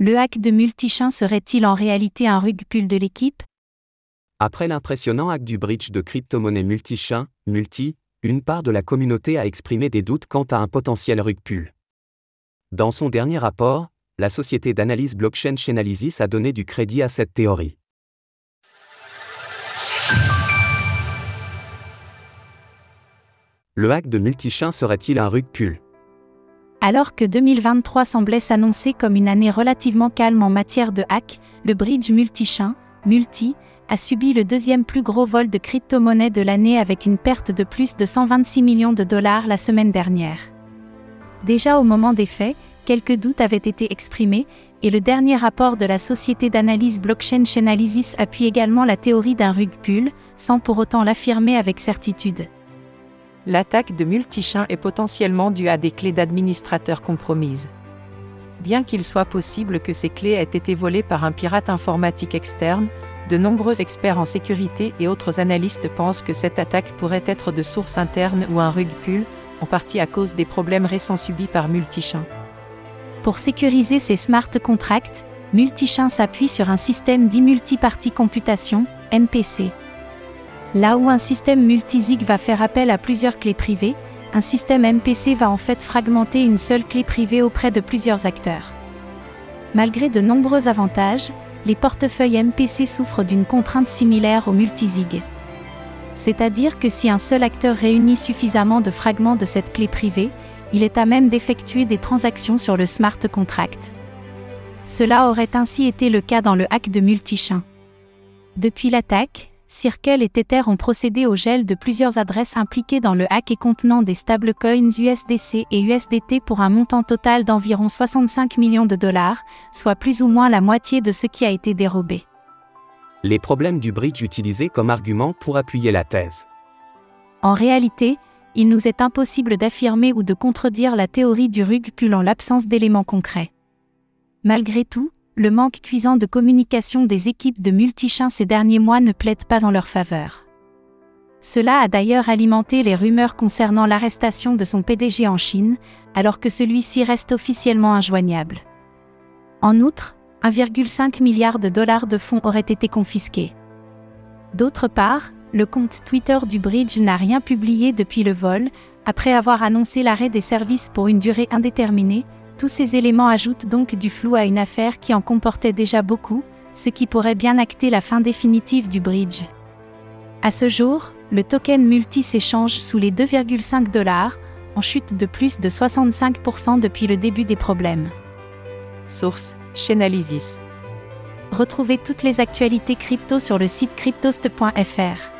Le hack de Multichin serait-il en réalité un rug pull de l'équipe? Après l'impressionnant hack du bridge de crypto-monnaie Multichin, Multi, une part de la communauté a exprimé des doutes quant à un potentiel rug pull. Dans son dernier rapport, la société d'analyse blockchain Chainalysis a donné du crédit à cette théorie. Le hack de Multichin serait-il un rug pull alors que 2023 semblait s'annoncer comme une année relativement calme en matière de hack, le bridge multi-chain, Multi, a subi le deuxième plus gros vol de crypto-monnaies de l'année avec une perte de plus de 126 millions de dollars la semaine dernière. Déjà au moment des faits, quelques doutes avaient été exprimés, et le dernier rapport de la société d'analyse blockchain Chainalysis appuie également la théorie d'un rug pull, sans pour autant l'affirmer avec certitude l'attaque de Multichin est potentiellement due à des clés d'administrateur compromises. Bien qu'il soit possible que ces clés aient été volées par un pirate informatique externe, de nombreux experts en sécurité et autres analystes pensent que cette attaque pourrait être de source interne ou un rug pull, en partie à cause des problèmes récents subis par Multichin. Pour sécuriser ces smart contracts, Multichin s'appuie sur un système d'e-multiparty computation, MPC. Là où un système multisig va faire appel à plusieurs clés privées, un système MPC va en fait fragmenter une seule clé privée auprès de plusieurs acteurs. Malgré de nombreux avantages, les portefeuilles MPC souffrent d'une contrainte similaire au multisig. C'est-à-dire que si un seul acteur réunit suffisamment de fragments de cette clé privée, il est à même d'effectuer des transactions sur le smart contract. Cela aurait ainsi été le cas dans le hack de Multichain. Depuis l'attaque, Circle et Tether ont procédé au gel de plusieurs adresses impliquées dans le hack et contenant des stablecoins USDC et USDT pour un montant total d'environ 65 millions de dollars, soit plus ou moins la moitié de ce qui a été dérobé. Les problèmes du bridge utilisés comme argument pour appuyer la thèse. En réalité, il nous est impossible d'affirmer ou de contredire la théorie du rug pull en l'absence d'éléments concrets. Malgré tout, le manque cuisant de communication des équipes de multichins ces derniers mois ne plaide pas en leur faveur. Cela a d'ailleurs alimenté les rumeurs concernant l'arrestation de son PDG en Chine, alors que celui-ci reste officiellement injoignable. En outre, 1,5 milliard de dollars de fonds auraient été confisqués. D'autre part, le compte Twitter du Bridge n'a rien publié depuis le vol, après avoir annoncé l'arrêt des services pour une durée indéterminée, tous ces éléments ajoutent donc du flou à une affaire qui en comportait déjà beaucoup, ce qui pourrait bien acter la fin définitive du bridge. À ce jour, le token multi s'échange sous les 2,5 dollars, en chute de plus de 65% depuis le début des problèmes. Source Chainalysis. Retrouvez toutes les actualités crypto sur le site cryptost.fr.